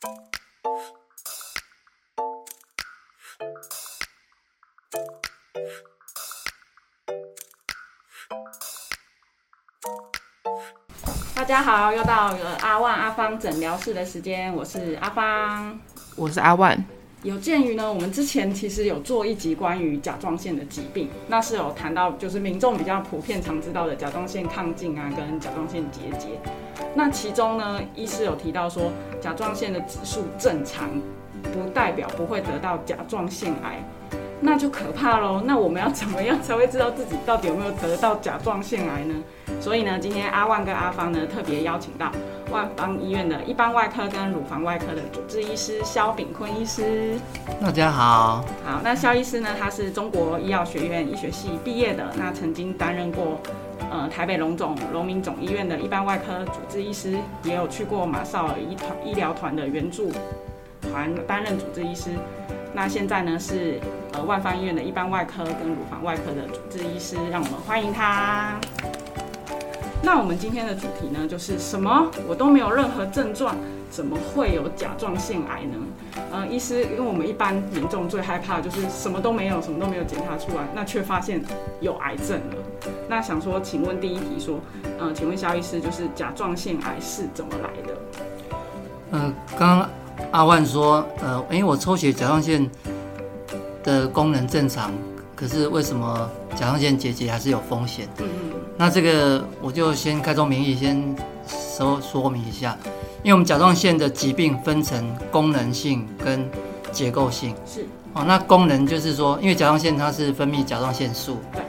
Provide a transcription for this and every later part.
大家好，又到了阿万阿芳诊疗室的时间，我是阿芳。我是阿万。有鉴于呢，我们之前其实有做一集关于甲状腺的疾病，那是有谈到就是民众比较普遍常知道的甲状腺亢进啊，跟甲状腺结节。那其中呢，医师有提到说，甲状腺的指数正常，不代表不会得到甲状腺癌，那就可怕喽。那我们要怎么样才会知道自己到底有没有得到甲状腺癌呢？所以呢，今天阿万跟阿芳呢特别邀请到万方医院的一般外科跟乳房外科的主治医师肖炳坤医师。大家好，好，那肖医师呢，他是中国医药学院医学系毕业的，那曾经担任过呃台北龙总龙民总医院的一般外科主治医师，也有去过马绍尔医团医疗团的援助团担任主治医师。那现在呢是呃万方医院的一般外科跟乳房外科的主治医师，让我们欢迎他。那我们今天的主题呢，就是什么我都没有任何症状，怎么会有甲状腺癌呢？呃，医师，因为我们一般民众最害怕就是什么都没有，什么都没有检查出来，那却发现有癌症了。那想说，请问第一题说，呃，请问肖医师，就是甲状腺癌是怎么来的？呃，刚刚阿万说，呃，因为我抽血甲状腺的功能正常，可是为什么甲状腺结节还是有风险？嗯嗯。那这个我就先开宗明义，先说说明一下，因为我们甲状腺的疾病分成功能性跟结构性。是。哦，那功能就是说，因为甲状腺它是分泌甲状腺素，对，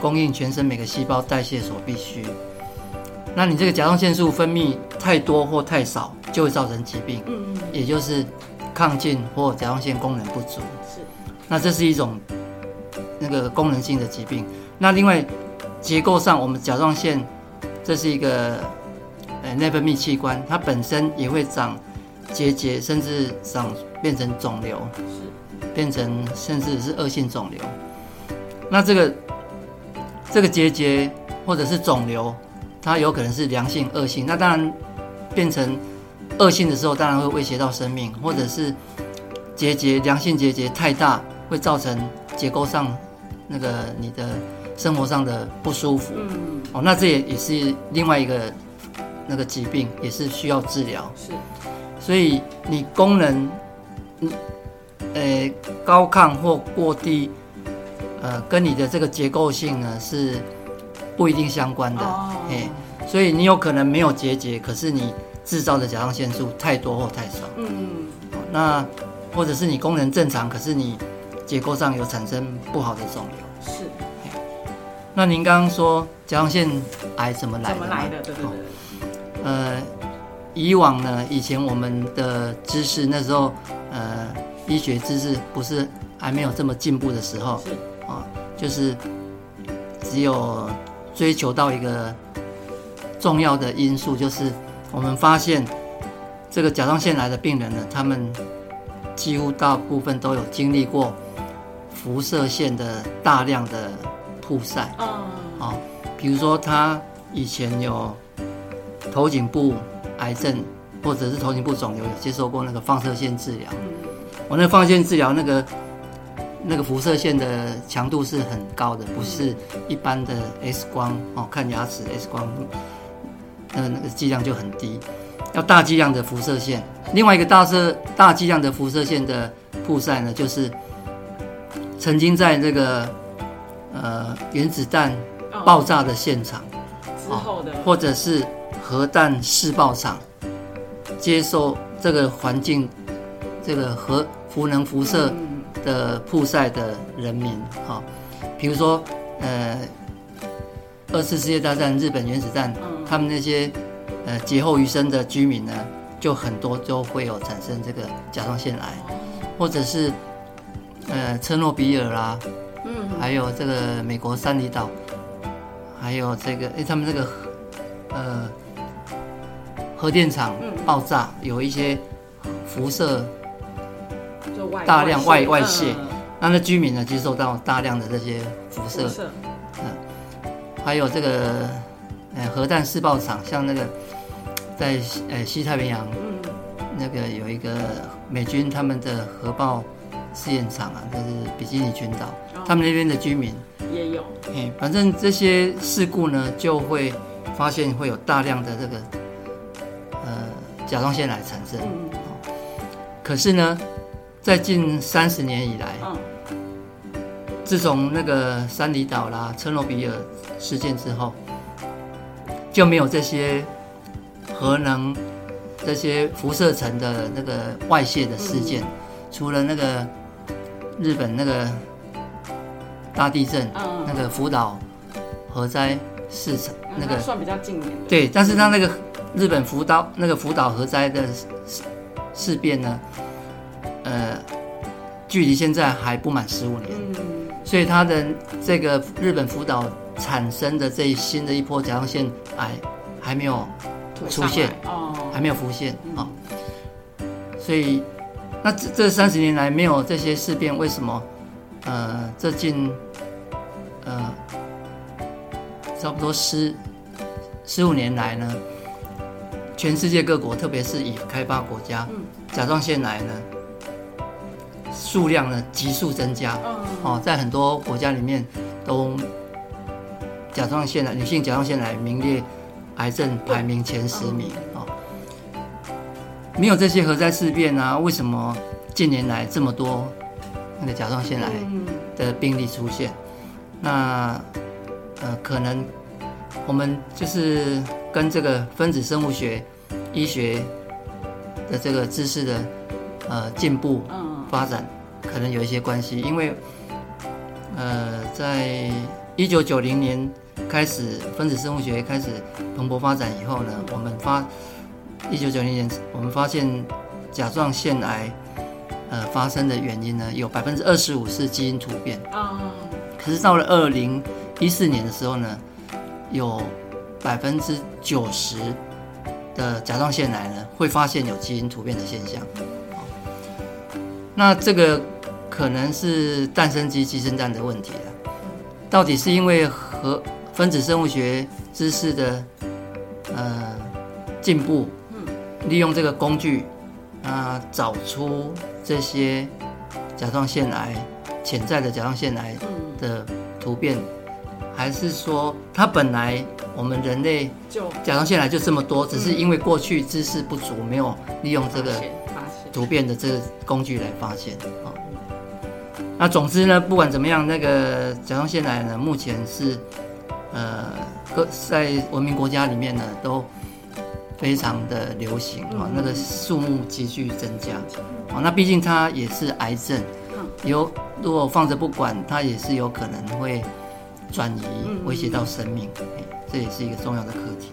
供应全身每个细胞代谢所必须。那你这个甲状腺素分泌太多或太少，就会造成疾病。嗯嗯。也就是亢进或甲状腺功能不足。是。那这是一种那个功能性的疾病。那另外结构上，我们甲状腺这是一个呃内分泌器官，它本身也会长结节，甚至长变成肿瘤，是变成甚至是恶性肿瘤。那这个这个结节或者是肿瘤。它有可能是良性、恶性，那当然变成恶性的时候，当然会威胁到生命，或者是结节良性结节太大，会造成结构上那个你的生活上的不舒服。嗯，哦，那这也也是另外一个那个疾病，也是需要治疗。是，所以你功能，嗯，呃，高亢或过低，呃，跟你的这个结构性呢是。不一定相关的，哎，所以你有可能没有结节，可是你制造的甲状腺素太多或太少，嗯，那或者是你功能正常，可是你结构上有产生不好的肿瘤，是。那您刚刚说甲状腺癌怎么来的？怎么来的？对对对。呃，以往呢，以前我们的知识那时候，呃，医学知识不是还没有这么进步的时候，是啊，就是只有。追求到一个重要的因素，就是我们发现这个甲状腺癌的病人呢，他们几乎大部分都有经历过辐射线的大量的曝晒。嗯。啊，比如说他以前有头颈部癌症，或者是头颈部肿瘤，有接受过那个放射线治疗。嗯。我那放射线治疗那个。那个辐射线的强度是很高的，不是一般的 X 光哦，看牙齿 X 光，那那个剂量就很低，要大剂量的辐射线。另外一个大射大剂量的辐射线的曝晒呢，就是曾经在这个呃原子弹爆炸的现场之后的，或者是核弹试爆场接受这个环境这个核辐能辐射。的曝晒的人民，哈，比如说，呃，二次世界大战日本原子弹，他们那些呃劫后余生的居民呢，就很多都会有产生这个甲状腺癌，或者是呃车诺比尔啦，嗯，还有这个美国三里岛，还有这个哎他们这个呃核电厂爆炸，有一些辐射。大量外外泄，那那居民呢接受到大量的这些辐射，嗯，还有这个呃核弹试爆场，像那个在呃西太平洋，那个有一个美军他们的核爆试验场啊，就是比基尼群岛，哦。他们那边的居民，也有，哎，反正这些事故呢，就会发现会有大量的这个呃甲状腺癌产生。嗯。可是呢，在近三十年以来，嗯。自从那个三里岛啦、车诺比尔事件之后，就没有这些核能、这些辐射层的那个外泄的事件。除了那个日本那个大地震，嗯，那个福岛核灾市场那个算比较近年的，对，但是它那个日本福岛那个福岛核灾的事事变呢，呃，距离现在还不满十五年。嗯。所以它的这个日本福岛产生的这一新的一波甲状腺癌还没有出现哦，还没有浮现嗯。啊、所以那这这三十年来没有这些事变，为什么？呃，这近呃差不多十十五年来呢，全世界各国，特别是已开发国家，嗯甲状腺癌呢数量呢急速增加。嗯哦，在很多国家里面都甲状腺癌女性甲状腺癌名列癌症排名前十名哦。没有这些核灾事变啊，为什么近年来这么多那个甲状腺癌嗯。的病例出现？那呃，可能我们就是跟这个分子生物学、医学的这个知识的呃进步嗯。发展可能有一些关系，因为呃，在一九九零年开始分子生物学开始蓬勃发展以后呢，我们发一九九零年我们发现甲状腺癌呃发生的原因呢，有百分之二十五是基因突变，啊可是到了二零一四年的时候呢，有百分之九十的甲状腺癌呢会发现有基因突变的现象。哦那这个可能是蛋生鸡鸡生蛋的问题了。到底是因为和分子生物学知识的呃进步，利用这个工具啊、找出这些甲状腺癌潜在的甲状腺癌嗯的突变，还是说它本来我们人类就甲状腺癌就这么多，只是因为过去知识不足，没有利用这个突变的这个工具来发现啊。那总之呢，不管怎么样，那个甲状腺癌呢，目前是呃各在文明国家里面呢都非常的流行啊，嗯那个数目急剧增加啊。那毕竟它也是癌症，嗯有如果放着不管，它也是有可能会转移嗯，威胁到生命，哎这也是一个重要的课题。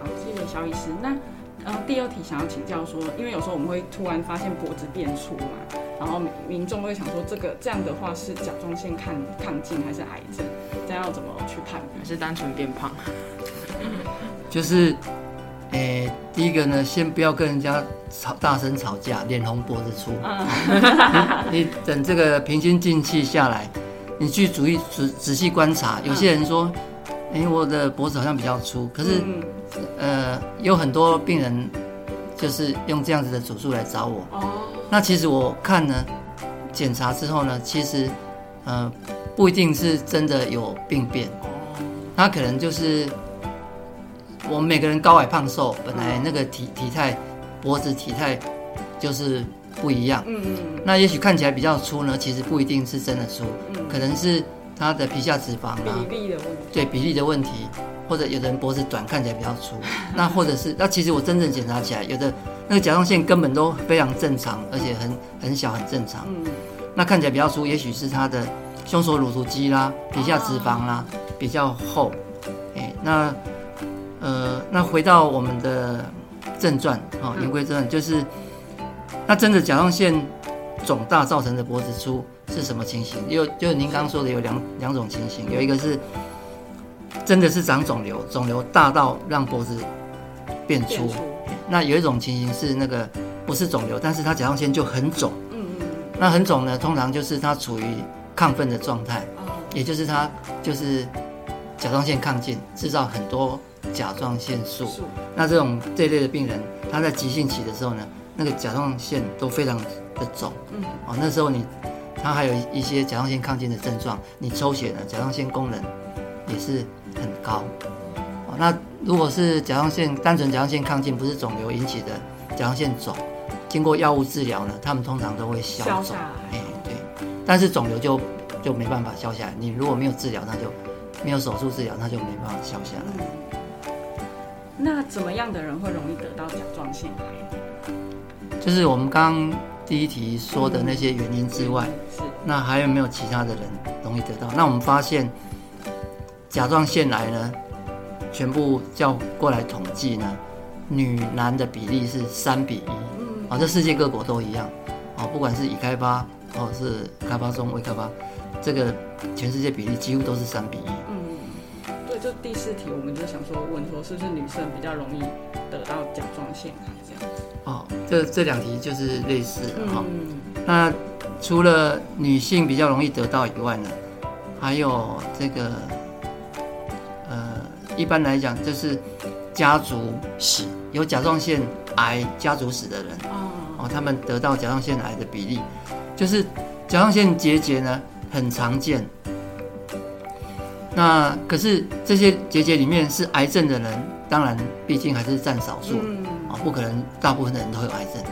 好，谢谢肖医师。那呃，第二题想要请教说，因为有时候我们会突然发现脖子变粗嘛，然后民民众会想说，这个这样的话是甲状腺亢亢进还是癌症？这样要怎么去判？还是单纯变胖？就是，诶、第一个呢，先不要跟人家吵大声吵架，脸红脖子粗。嗯 你你等这个平心静气下来，你去注意仔仔细观察。有些人说，诶、我的脖子好像比较粗，可是、嗯呃，有很多病人就是用这样子的手术来找我。哦，那其实我看呢，检查之后呢，其实呃不一定是真的有病变。哦，他可能就是我们每个人高矮胖瘦，本来那个体体态、脖子体态就是不一样。嗯嗯那也许看起来比较粗呢，其实不一定是真的粗，嗯，可能是他的皮下脂肪啊，比例的问题。对比例的问题，或者有的人脖子短看起来比较粗，那或者是那其实我真正检查起来，有的那个甲状腺根本都非常正常，而且很很小很正常。嗯那看起来比较粗，也许是他的胸锁乳突肌啦、皮下脂肪啦、比较厚。哎，那呃，那回到我们的正传啊，嗯言归正传，就是那真的甲状腺肿大造成的脖子粗是什么情形？有就是您刚刚说的有两两种情形，有一个是真的是长肿瘤，肿瘤大到让脖子变粗。那有一种情形是那个不是肿瘤，但是它甲状腺就很肿。嗯嗯那很肿呢，通常就是它处于亢奋的状态，也就是它就是甲状腺亢进，制造很多甲状腺素。那这种这类的病人，他在急性期的时候呢，那个甲状腺都非常的肿，嗯，哦，那时候你他还有一些甲状腺亢进的症状，你抽血呢，甲状腺功能也是很高。哦，那如果是甲状腺单纯甲状腺亢进，不是肿瘤引起的甲状腺肿，经过药物治疗呢，他们通常都会消肿哎，对，但是肿瘤就就没办法消下来。你如果没有治疗，那就没有手术治疗，那就没办法消下来。嗯，那怎么样的人会容易得到甲状腺癌？就是我们刚刚第一题说的那些原因之外，是那还有没有其他的人容易得到？那我们发现甲状腺癌呢，全部叫过来统计呢，女男的比例是三比一。嗯啊，这世界各国都一样。啊，不管是已开发或者是开发中、未开发，这个全世界比例几乎都是三比一。第四题，我们就想说问说，是不是女生比较容易得到甲状腺癌这样？哦，这这两题就是类似的哈、嗯，那除了女性比较容易得到以外呢，还有这个，呃，一般来讲就是家族史有甲状腺癌家族史的人哦，哦，他们得到甲状腺癌的比例，就是甲状腺结节呢很常见。那可是这些结节里面是癌症的人，当然毕竟还是占少数。嗯，啊，不可能大部分的人都有癌症。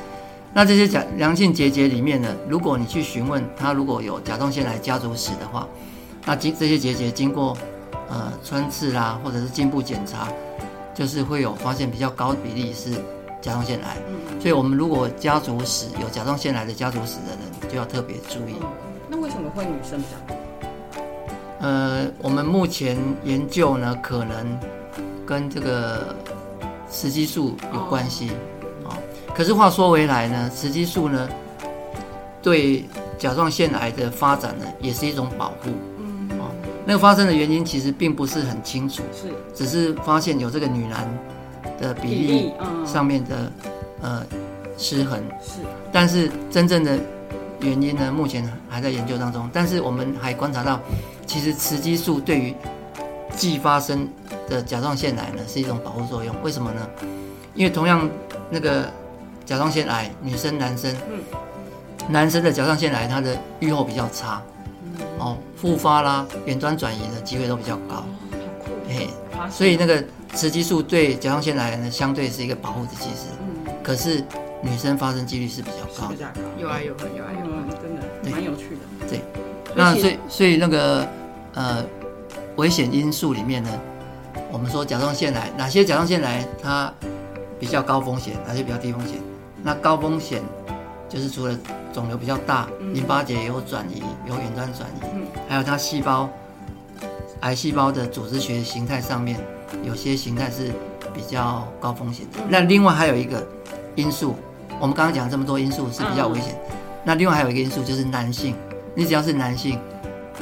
那这些甲良性结节里面呢，如果你去询问他如果有甲状腺癌家族史的话，那经这些结节经过呃穿刺啦，或者是进一步检查，就是会有发现比较高的比例是甲状腺癌。嗯所以我们如果家族史有甲状腺癌的家族史的人，就要特别注意。嗯那为什么会女生比较多？呃，我们目前研究呢，可能跟这个雌激素有关系哦。可是话说回来呢，雌激素呢，对甲状腺癌的发展呢，也是一种保护。嗯，哦。那个发生的原因其实并不是很清楚，是。只是发现有这个女男的比例嗯。上面的呃失衡，是。但是真正的原因呢，目前还在研究当中。但是我们还观察到，其实雌激素对于继发生的甲状腺癌呢是一种保护作用。为什么呢？因为同样那个甲状腺癌，女生、男生，嗯男生的甲状腺癌它的预后比较差，嗯哦，复发啦、远端转移的机会都比较高。所以那个雌激素对甲状腺癌呢，相对是一个保护的机制。嗯可是女生发生几率是比较高的是比。较高，有啊有啊有啊有那所以所以那个呃危险因素里面呢，我们说甲状腺癌哪些甲状腺癌它比较高风险，哪些比较低风险？那高风险就是除了肿瘤比较大，嗯淋巴结有转移，有远端转移，嗯还有它细胞癌细胞的组织学形态上面有些形态是比较高风险的。嗯那另外还有一个因素，我们刚刚讲这么多因素是比较危险，那另外还有一个因素就是男性，你只要是男性。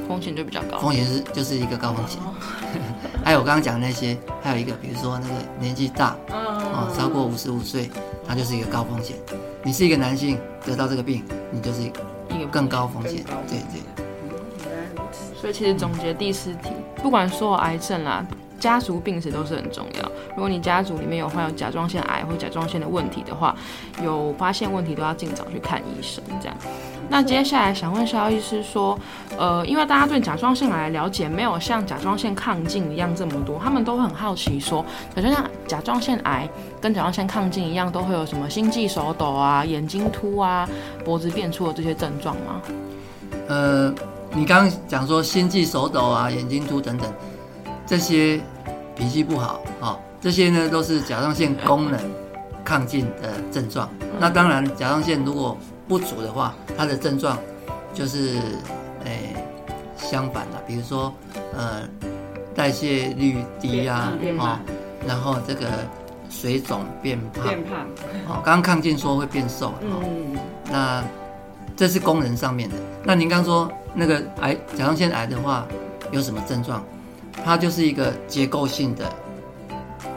风险就比较高。风险是就是一个高风险。哦 还有我刚刚讲的那些，还有一个，比如说那个年纪大哦，嗯超过五十五岁，它就是一个高风险。你是一个男性得到这个病，你就是一个更高风险。对对，嗯原来如此，所以其实总结第四题，不管所有癌症啦，家族病史都是很重要。如果你家族里面有患有甲状腺癌或甲状腺的问题的话，有发现问题都要尽早去看医生。这样。那接下来想问肖医师说，呃，因为大家对甲状腺癌了解没有像甲状腺亢进一样这么多，他们都很好奇说，甲状腺甲状腺癌跟甲状腺亢进一样，都会有什么心悸、手抖啊、眼睛凸啊、脖子变粗的这些症状吗？呃，你刚刚讲说心悸、手抖啊、眼睛凸等等，这些脾气不好啊、这些呢都是甲状腺功能亢进的症状。那当然，甲状腺如果不足的话，它的症状就是，诶、相反的，比如说，呃，代谢率低呀、哦，然后这个水肿变胖，变胖，哦，刚刚亢进说会变瘦，哦，嗯，那这是功能上面的。那您刚说那个癌甲状腺癌的话有什么症状？它就是一个结构性的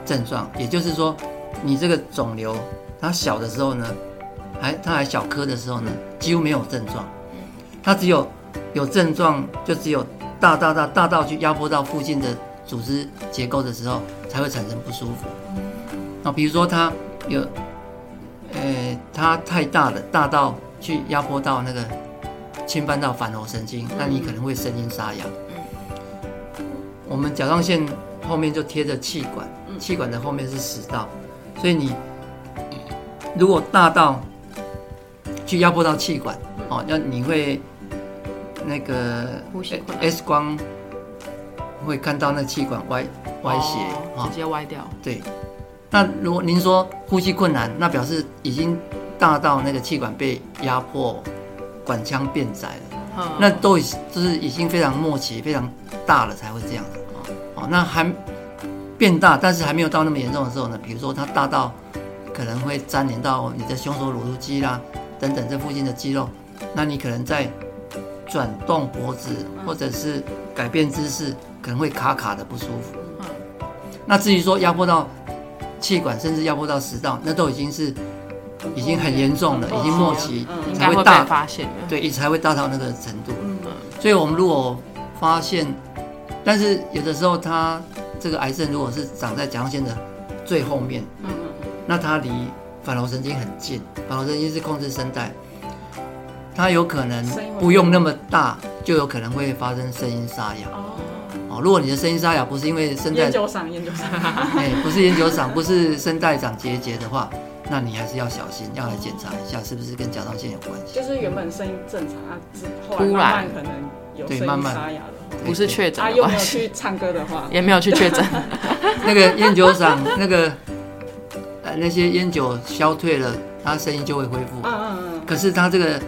症状，也就是说，你这个肿瘤它小的时候呢，还它还小颗的时候呢，几乎没有症状，它只有有症状就只有大大大大到去压迫到附近的组织结构的时候才会产生不舒服。那比如说它有，呃，它它太大了，大到去压迫到那个侵犯到反喉神经，那你可能会声音沙哑。我们甲状腺后面就贴着气管，气管的后面是食道，所以你如果大到去压迫到气管，哦，那你会那个呼吸困难 X 光会看到那气管歪歪斜直接歪掉。对，那如果您说呼吸困难，那表示已经大到那个气管被压迫，管腔变窄了，嗯那都已就是已经非常末期、非常大了才会这样。哦，那还变大，但是还没有到那么严重的时候呢，比如说它大到可能会粘连到你的胸锁乳突肌啦等等这附近的肌肉，那你可能在转动脖子或者是改变姿势，可能会卡卡的不舒服。嗯那至于说压迫到气管，甚至压迫到食道，那都已经是已经很严重了，已经末期才会大，发现的。对，才会大到那个程度。嗯所以我们如果发现，但是有的时候它这个癌症如果是长在甲状腺的最后面，那它离反喉神经很近，反喉神经是控制声带，它有可能不用那么大，就有可能会发生声音沙哑。哦，哦，如果你的声音沙哑不是因为声带研究上研究上，哎，不是烟酒嗓，不是声带长结节的话，那你还是要小心，要来检查一下是不是跟甲状腺有关系。就是原本声音正常啊，之后来突然慢慢可能有声音对慢慢沙哑了。不是确诊啊，的又没有，去唱歌的话，也没有去确诊。那个烟酒嗓，那个呃那些烟酒消退了，它声音就会恢复。嗯嗯嗯，可是它这个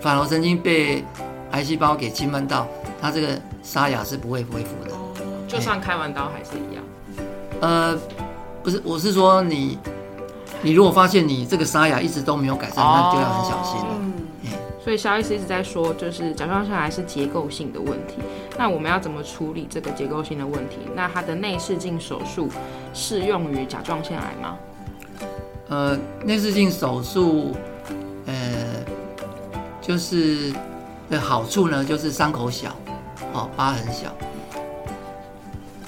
反喉神经被癌细胞给侵犯到，它这个沙哑是不会恢复的。哦，就算开完刀还是一样。呃，不是，我是说你，你如果发现你这个沙哑一直都没有改善，那就要很小心了。嗯，所以肖医师一直在说，就是甲状腺癌是结构性的问题。那我们要怎么处理这个结构性的问题？那它的内视镜手术适用于甲状腺癌吗？呃，内视镜手术，呃，就是的好处呢，就是伤口小，哦，疤痕小。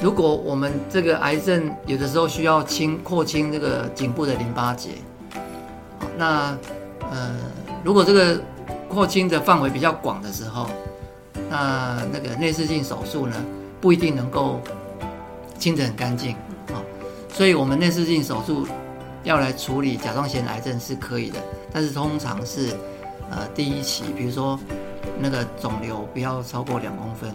如果我们这个癌症有的时候需要清扩清这个颈部的淋巴结，好那呃，如果这个扩清的范围比较广的时候，那那个内视镜手术呢，不一定能够清得很干净啊、所以我们内视镜手术要来处理甲状腺癌症是可以的，但是通常是呃第一期，比如说那个肿瘤不要超过两公分，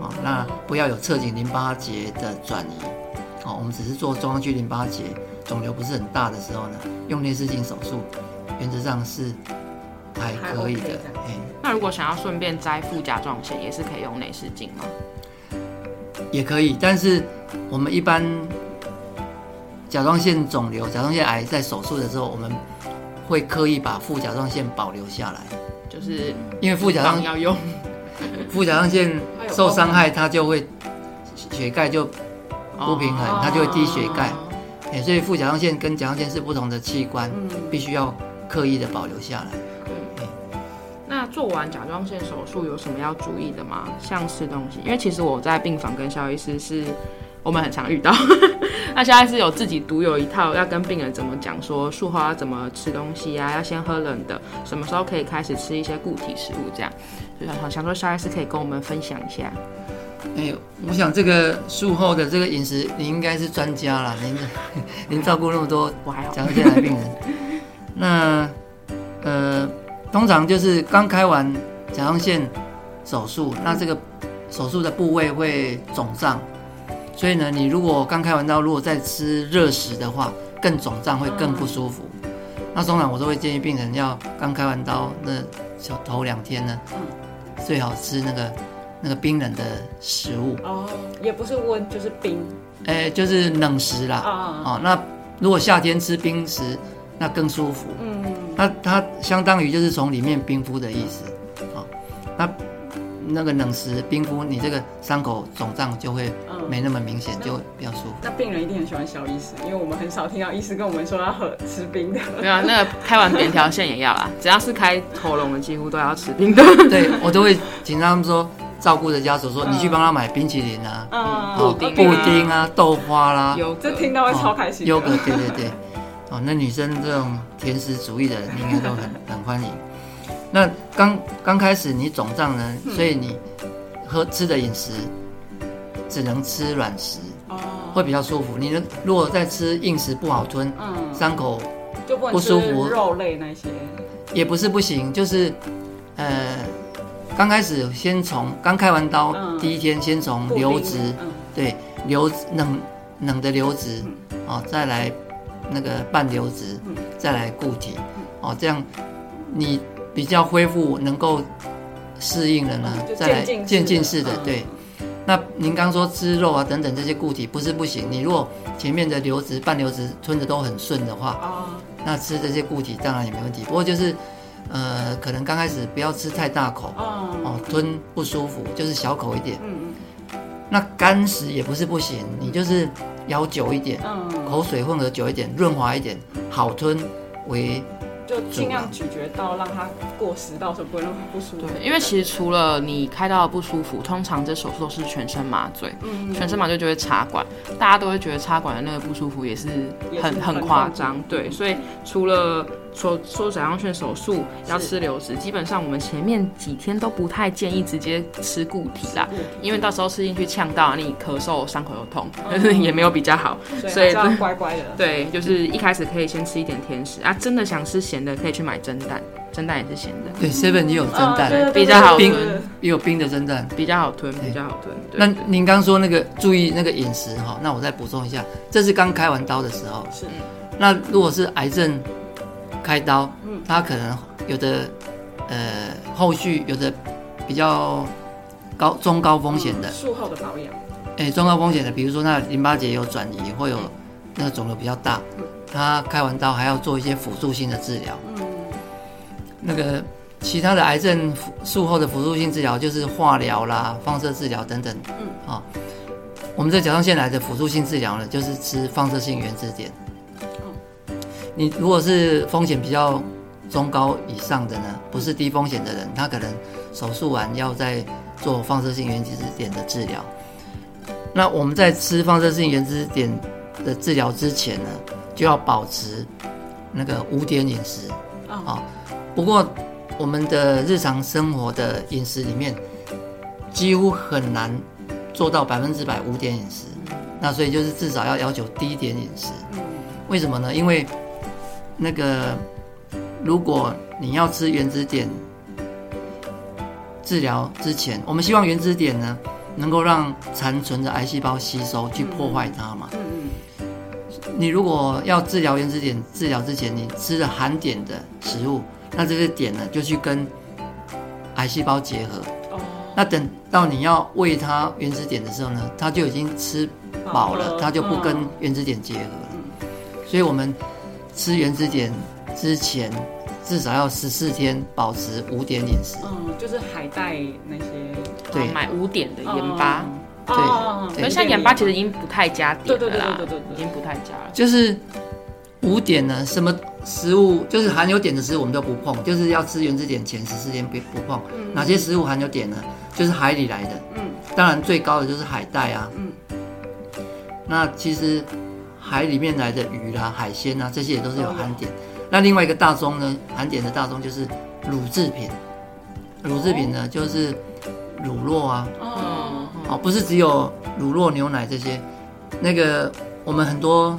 哦，那不要有侧颈淋巴结的转移，哦，我们只是做中央区淋巴结，肿瘤不是很大的时候呢，用内视镜手术，原则上是还可以的，哎、那如果想要顺便摘副甲状腺，也是可以用内视镜吗？也可以，但是我们一般甲状腺肿瘤、甲状腺癌在手术的时候，我们会刻意把副甲状腺保留下来，就是因为副甲状要用。副甲状腺受伤害，它就会血钙就不平衡，它就会低血钙，所以副甲状腺跟甲状腺是不同的器官，嗯，必须要刻意的保留下来。那做完甲状腺手术有什么要注意的吗？像吃东西，因为其实我在病房跟肖医师是我们很常遇到。那现在是有自己独有一套，要跟病人怎么讲说术后要怎么吃东西啊，要先喝冷的，什么时候可以开始吃一些固体食物，这样。就想想说肖医师可以跟我们分享一下。哎、我想这个术后的这个饮食，你应该是专家啦，您您照顾那么多甲，状腺癌病人，那呃，通常就是刚开完甲状腺手术，那这个手术的部位会肿胀，所以呢，你如果刚开完刀，如果再吃热食的话，更肿胀会更不舒服。那通常我都会建议病人要刚开完刀那小头两天呢，最好吃那个那个冰冷的食物，哦，也不是温就是冰哎、就是冷食啦。啊，哦，那如果夏天吃冰食，那更舒服。嗯，那它相当于就是从里面冰敷的意思，那个冷食冰敷，你这个伤口肿胀就会嗯没那么明显，就会比较舒服。那病人一定很喜欢小医师，因为我们很少听到医师跟我们说要喝吃冰的。没有啊那个开完扁条线也要啦，只要是开喉咙的，几乎都要吃冰的。对我都会请他们说，照顾的家属说，嗯你去帮他买冰淇淋啊，嗯哦布丁啊布丁啊，豆花啦，有这听到会超开心的。优格，对对对，哦，哦，那女生这种甜食主义的人应该都很 很欢迎。那刚刚开始你肿胀呢，所以你喝吃的饮食只能吃软食，哦，会比较舒服。你如果再吃硬食不好吞，嗯，伤口就不舒服肉类那些。也不是不行，就是呃，刚开始先从刚开完刀、嗯。第一天，先从流质，嗯，对，流冷冷的流质，哦，再来那个半流质，嗯。再来固体，哦，这样你比较恢复能够适应了呢，再来渐进式的对。那您刚说吃肉啊等等这些固体不是不行，你如果前面的流质、半流质吞的都很顺的话，哦，那吃这些固体当然也没问题。不过就是，呃，可能刚开始不要吃太大口哦，哦，吞不舒服，就是小口一点。嗯那干食也不是不行，你就是咬久一点，口水混合久一点，润滑一点，好吞为就尽量咀嚼到让它过食道，就不会那么不舒服。对，因为其实除了你开刀不舒服，通常这手术都是全身麻醉，嗯，全身麻醉就会插管，大家都会觉得插管的那个不舒服也是很很很夸张，对，所以除了说说甲状腺手术要吃流质，基本上我们前面几天都不太建议直接吃固体啦，因为到时候吃进去呛到，你咳嗽伤口又痛，但是也没有比较好，所以乖乖的。对，就是一开始可以先吃一点甜食啊，真的想吃咸的可以去买蒸蛋，蒸蛋也是咸的，对 seven 也有蒸蛋，比较好冰对对对也有冰的蒸蛋。比较好吞，比较好吞。对那您刚说那个注意那个饮食哈，那我再补充一下，这是刚开完刀的时候。是那如果是癌症开刀，嗯他可能有的呃后续有的比较高中高风险的嗯，术后的保养。哎、中高风险的，比如说那淋巴结有转移，会有那个肿瘤比较大，他开完刀还要做一些辅助性的治疗。嗯，那个其他的癌症辅术后的辅助性治疗就是化疗啦、放射治疗等等。嗯，啊、我们这甲状腺癌的辅助性治疗呢，就是吃放射性原子碘。你如果是风险比较中高以上的呢，不是低风险的人，他可能手术完要再做放射性原子点的治疗。那我们在吃放射性原子点的治疗之前呢，就要保持那个无碘饮食。哦啊，不过我们的日常生活的饮食里面，几乎很难做到百分之百无碘饮食。那所以就是至少要要求低碘饮食。嗯为什么呢？因为那个如果你要吃原子碘治疗之前，我们希望原子碘呢能够让残存的癌细胞吸收，去破坏它嘛。嗯你如果要治疗原子碘治疗之前，你吃了含碘的食物，那这些碘呢就去跟癌细胞结合。那等到你要喂它原子碘的时候呢，它就已经吃饱了，它就不跟嗯原子碘结合了。所以我们吃原子碘之前，至少要十四天保持五碘饮食。嗯，就是海带那些对买五点的盐巴，哦，哦对可是像盐巴其实已经不太加对对点了啦，对对对对对已经不太加了。就是五碘呢，什么食物就是含有碘的食物我们都不碰，就是要吃原子碘前十四天不不碰。哪些食物含有碘呢？就是海里来的，嗯当然最高的就是海带啊。嗯那其实海里面来的鱼啦、海鲜啊，这些也都是有含碘。那另外一个大宗呢，含碘的大宗就是乳制品。乳制品呢，就是乳酪啊，哦，哦，不是只有乳酪、牛奶这些，那个我们很多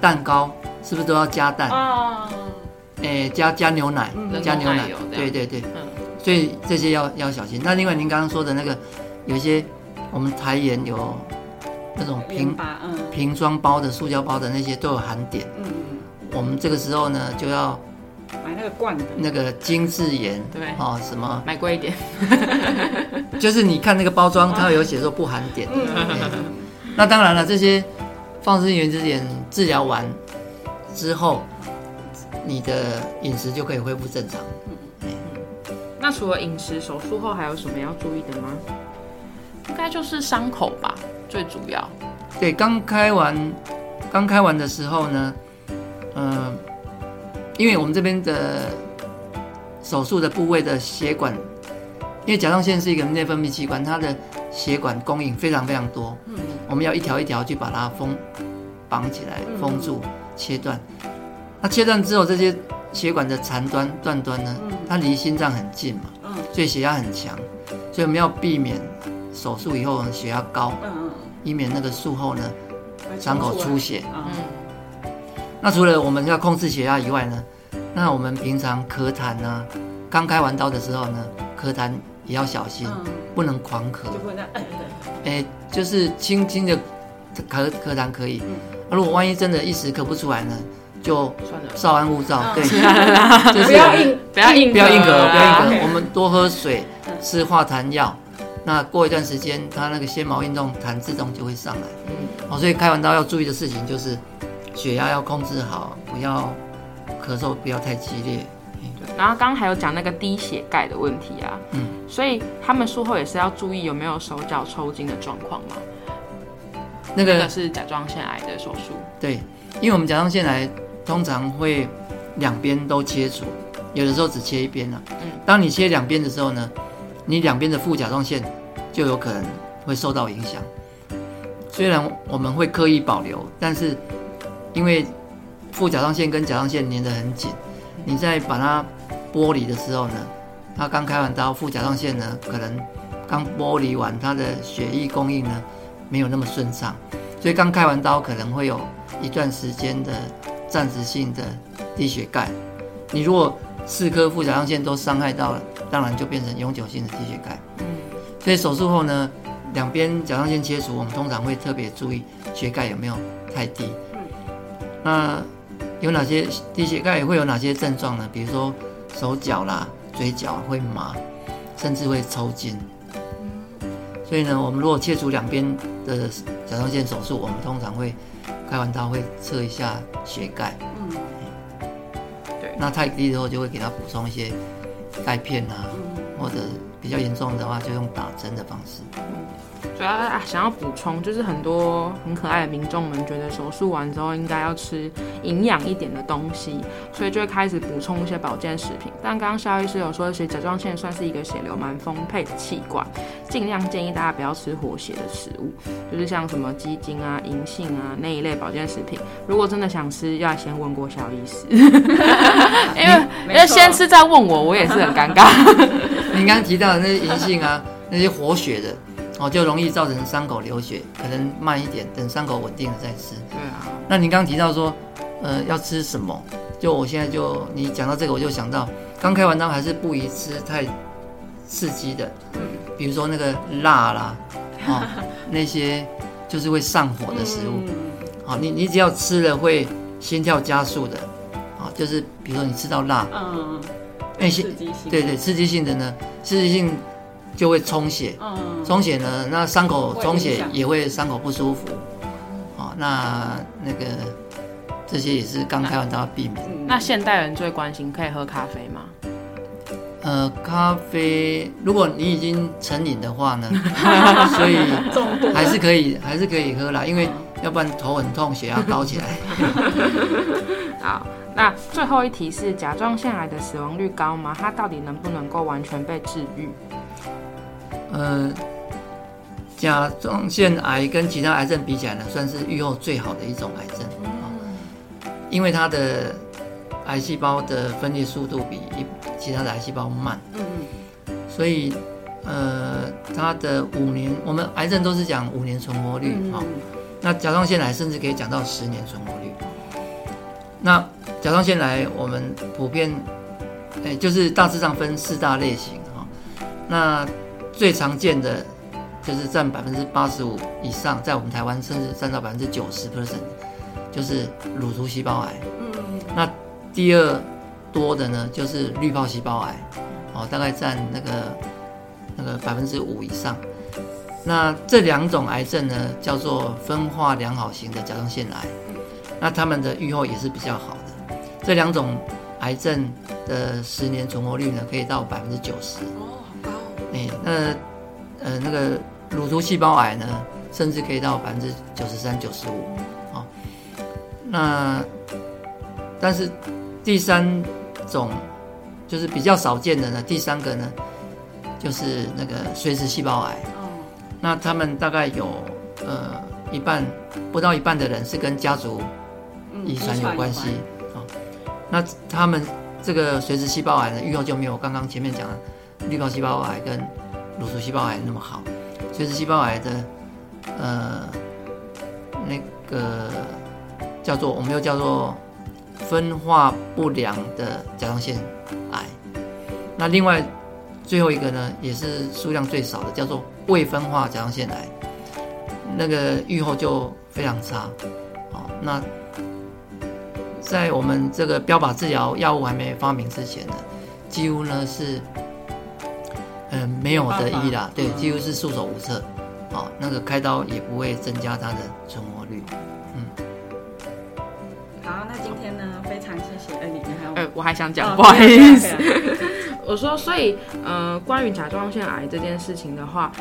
蛋糕是不是都要加蛋？啊，哎，加加牛奶，嗯加牛奶。对对对，嗯，所以这些要要小心。那另外您刚刚说的那个，有一些我们台盐有那种瓶吧，嗯瓶装包的、塑胶包的那些都有含碘，嗯，我们这个时候呢就要买那个罐的，那个精致盐，对哦，什么，买贵一点。就是你看那个包装，它有写说不含碘。嗯那当然了，这些放射性原子碘治疗完之后，你的饮食就可以恢复正常。那除了饮食，手术后还有什么要注意的吗？应该就是伤口吧，最主要。对，刚开完，刚开完的时候呢，嗯、因为我们这边的手术的部位的血管，因为甲状腺是一个内分泌器官，它的血管供应非常非常多，嗯。我们要一条一条去把它封绑起来、嗯。封住、切断。那切断之后，这些血管的残端、断端呢，嗯。它离心脏很近嘛，嗯。所以血压很强，所以我们要避免手术以后血压高，嗯以免那个术后呢嗯，伤口出血。嗯嗯，那除了我们要控制血压以外呢，那我们平常咳痰呢，刚开完刀的时候呢，咳痰也要小心，嗯，不能狂咳。就不能哎哎，就是轻轻的咳咳痰可以。嗯那如果万一真的一时咳不出来呢，就算了，稍安勿躁，嗯对，就是不要硬不要硬不要硬咳，不要硬对咳，我们多喝水嗯，吃化痰药。那过一段时间，它那个纤毛运动痰自动就会上来。嗯，哦，所以开完刀要注意的事情就是血压要控制好，不要咳嗽不要太激烈。对。然后刚刚还有讲那个低血钙的问题啊，嗯，所以他们术后也是要注意有没有手脚抽筋的状况嘛。那个这个是甲状腺癌的手术，对，因为我们甲状腺癌通常会两边都切除，有的时候只切一边了、嗯当你切两边的时候呢，你两边的副甲状腺就有可能会受到影响。虽然我们会刻意保留，但是因为副甲状腺跟甲状腺粘得很紧，你在把它剥离的时候呢，它刚开完刀，副甲状腺呢可能刚剥离完，它的血液供应呢没有那么顺畅，所以刚开完刀可能会有一段时间的暂时性的低血钙。你如果四颗副甲状腺都伤害到了，当然就变成永久性的低血钙。嗯，所以手术后呢，两边甲状腺切除，我们通常会特别注意血钙有没有太低。嗯那有哪些低血钙会有哪些症状呢？比如说手脚啦、嘴角会麻，甚至会抽筋。所以呢，我们如果切除两边的甲状腺手术，我们通常会开完刀会测一下血钙。嗯那太低的话，就会给他补充一些钙片啊，嗯或者比较严重的话，就用打针的方式。主要啊想要补充，就是很多很可爱的民众们觉得手术完之后应该要吃营养一点的东西，所以就会开始补充一些保健食品。但刚刚肖医师有说，其实甲状腺算是一个血流蛮丰沛的器官，尽量建议大家不要吃活血的食物，就是像什么鸡精啊、银杏啊那一类保健食品。如果真的想吃，要先问过肖医师，因为因为先吃再问我，我也是很尴尬。您刚刚提到的那些银杏啊，那些活血的，哦，就容易造成伤口流血，可能慢一点，等伤口稳定了再吃。对啊，那您刚刚提到说，呃，要吃什么？就我现在就你讲到这个，我就想到，刚开完刀还是不宜吃太刺激的，比如说那个辣啦，哦，那些就是会上火的食物。嗯好、你你只要吃了会心跳加速的，啊、就是比如说你吃到辣，嗯，那些刺激性，对对，刺激性的呢，刺激性就会充血，嗯，充血呢，那伤口充血也会伤口不舒服，哦，那那个这些也是刚开完刀要避免。嗯。那现代人最关心可以喝咖啡吗？呃，咖啡，如果你已经成瘾的话呢，所以还是可以还是可以喝啦，因为要不然头很痛，血压高起来。好，那最后一题是甲状腺癌的死亡率高吗？它到底能不能够完全被治愈？呃，甲状腺癌跟其他癌症比起来呢，算是预后最好的一种癌症啊、因为它的癌细胞的分裂速度比一其他的癌细胞慢，嗯所以呃，它的五年，我们癌症都是讲五年存活率嗯啊、那甲状腺癌甚至可以讲到十年存活率。那甲状腺癌我们普遍，哎、就是大致上分四大类型哈、那最常见的就是占百分之八十五以上，在我们台湾甚至占到百分之九十 percent，就是乳突细胞癌。嗯那第二多的呢，就是滤泡细胞癌，哦，大概占那个那个百分之五以上。那这两种癌症呢，叫做分化良好型的甲状腺癌，那他们的预后也是比较好的。这两种癌症的十年存活率呢，可以到百分之九十。哦，好高，哎，那呃那个乳头细胞癌呢，甚至可以到百分之九十三、九十五。哦，那但是第三种就是比较少见的呢，第三个呢，就是那个髓质细胞癌。哦，那他们大概有呃一半不到一半的人是跟家族嗯遗传有关系。啊、那他们这个髓质细胞癌的，预后就没有刚刚前面讲的滤泡细胞癌跟乳头细胞癌那么好。髓质细胞癌的呃那个叫做我们又叫做分化不良的甲状腺癌。那另外最后一个呢，也是数量最少的，叫做未分化甲状腺癌，那个预后就非常差。好，那在我们这个标靶治疗药物还没发明之前呢，几乎呢是，嗯、没有得医啦，对，几乎是束手无策。好，那个开刀也不会增加它的存活率。嗯好，那今天呢，非常谢谢恩里，还有呃，我还想讲，哦不好意思。我说，所以呃，关于甲状腺癌这件事情的话，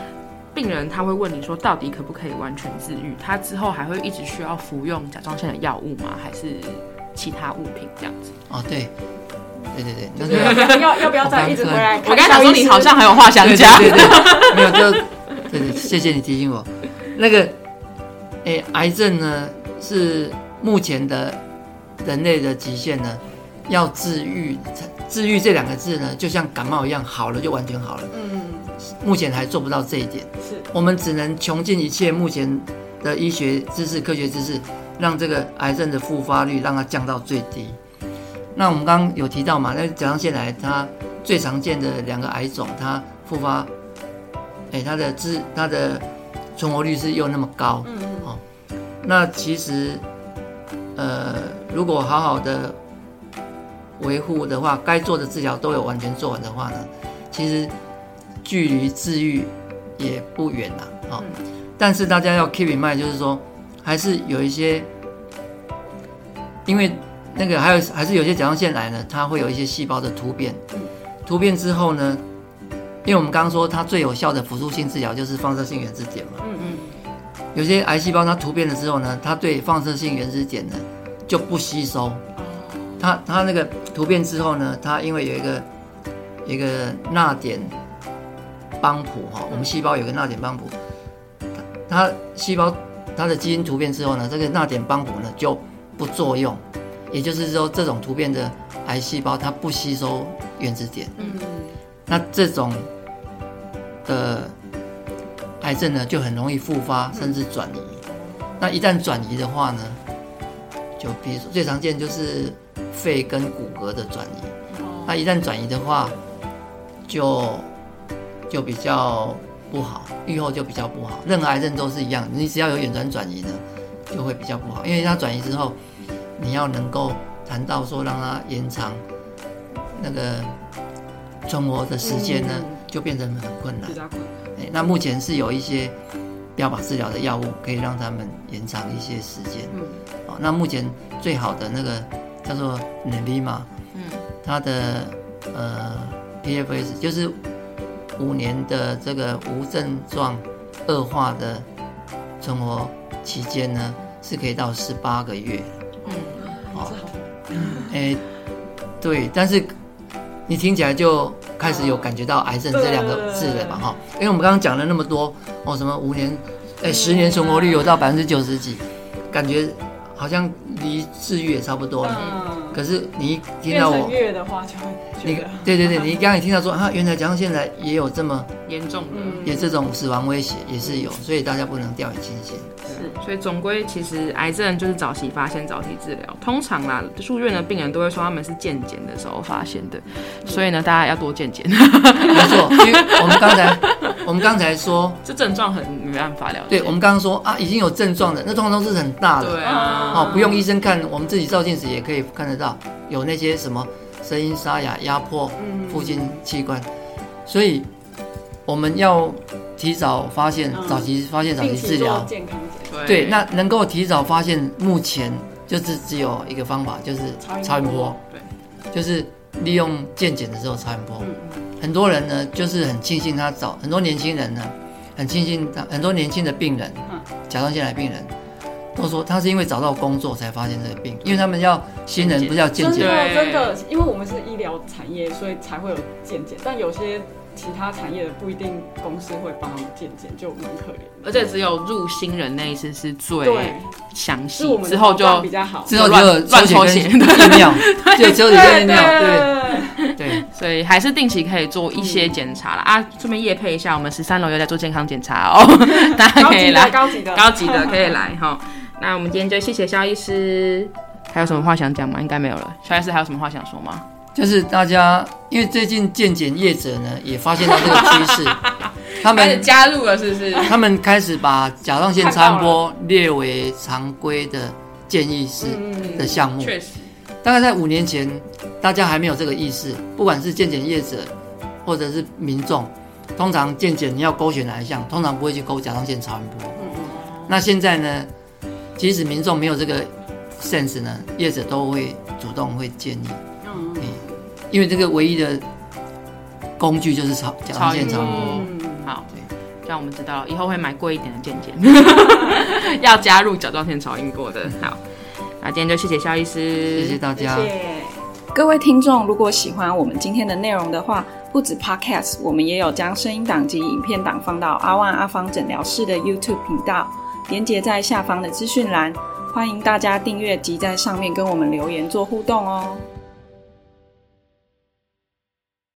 病人他会问你说，到底可不可以完全治愈？他之后还会一直需要服用甲状腺的药物吗？还是其他物品这样子？哦，对，对对对，要要要不要再一直回来我刚才想说你好像还有话想讲，对对对对，没有就对对，谢谢你提醒我。那个，诶，癌症呢是目前的人类的极限呢，要治愈，治愈这两个字呢，就像感冒一样，好了就完全好了。嗯，目前还做不到这一点，是我们只能穷尽一切目前的医学知识、科学知识，让这个癌症的复发率让它降到最低。那我们刚刚有提到嘛，那甲状腺癌它最常见的两个癌种，它复发，哎，它的治它的存活率是又那么高，嗯嗯那其实，呃，如果好好的维护的话，该做的治疗都有完全做完的话呢，其实距离治愈也不远啦。哦，但是大家要 keep in mind，就是说，还是有一些，因为那个还有还是有些甲状腺癌呢，它会有一些细胞的突变，突变之后呢，因为我们刚刚说它最有效的辅助性治疗就是放射性原子碘嘛。嗯嗯有些癌细胞它突变了之后呢，它对放射性原子碘呢就不吸收。它它那个突变之后呢，它因为有一个一个钠碘帮谱哈，我们细胞有个钠碘帮谱，它细胞它的基因突变之后呢，这个钠碘帮谱呢就不作用，也就是说这种突变的癌细胞它不吸收原子碘。嗯那这种的癌症呢，就很容易复发，甚至转移。那一旦转移的话呢，就比如说最常见就是肺跟骨骼的转移。哦那一旦转移的话，就就比较不好，预后就比较不好。任何癌症都是一样，你只要有远端转移呢，就会比较不好，因为它转移之后，你要能够谈到说让它延长那个存活的时间呢，嗯就变成很困难那目前是有一些标靶治疗的药物可以让他们延长一些时间。嗯哦，那目前最好的那个叫做 Nevima，嗯，它的呃 PFS 就是五年的这个无症状恶化的存活期间呢，是可以到十八个月。嗯，哦哎，对，但是你听起来就开始有感觉到癌症这两个字了嘛，哈，因为我们刚刚讲了那么多哦，什么五年，哎，十年存活率有到百分之九十几，感觉好像离治愈也差不多了。嗯，可是你一听到我，成月的话就会你觉得对对对，你刚刚一听到说啊，原来甲状腺癌也有这么严重的。嗯也这种死亡威胁，也是有，所以大家不能掉以轻心。是，所以总归其实癌症就是早期发现、早期治疗。通常啦，住院的病人都会说他们是健检的时候发现的，所以呢，大家要多健检。没错，因为我们刚才我们刚才说，这症状很没办法了解。对我们刚刚说啊，已经有症状的，那通常都是很大的，对啊，哦，不用医生看，我们自己照镜子也可以看得到，有那些什么声音沙哑、压迫嗯附近器官，所以我们要提早发现、嗯早期发现、早期治疗。健康检查。对，那能够提早发现，目前就是只有一个方法，就是超音波超音波，对，就是利用健检的时候超音波。嗯很多人呢，就是很庆幸他早，很多年轻人呢，很庆幸他，很多年轻的病人，嗯。甲状腺癌病人，都说他是因为找到工作才发现这个病，因为他们要新人不是要健真检，对。的真的，因为我们是医疗产业，所以才会有健检。但有些其他产业的不一定公司会帮他们健检，就蛮可怜。而且只有入新人那一次是最对，详细之后就比较好。之后就乱有抽乱血尿，就有抽血跟验尿，对对，所以还是定期可以做一些检查啦。啊，顺便夜配一下，我们十三楼又在做健康检查哦，大家可以来，高级的，高级的可以来哈。那我们今天就谢谢肖医师，还有什么话想讲吗？应该没有了。肖医师还有什么话想说吗？就是大家，因为最近健检业者呢也发现到这个趋势，他们加入了是不是？他们开始把甲状腺超音波列为常规的建议是嗯的项目。确实，大概在五年前，大家还没有这个意识，不管是健检业者或者是民众，通常健检你要勾选哪一项，通常不会去勾甲状腺超音波。那现在呢，即使民众没有这个 sense 呢，业者都会主动会建议，嗯因为这个唯一的工具就是超甲状腺超音波。嗯，好，这样我们知道了，以后会买贵一点的健检，要加入甲状腺超音波的。好，那今天就谢谢肖医师，谢谢大家。谢谢。各位听众，如果喜欢我们今天的内容的话，不止 Podcast，我们也有将声音档及影片档放到阿万阿芳诊疗室的 YouTube 频道，连接在下方的资讯栏，欢迎大家订阅及在上面跟我们留言做互动哦。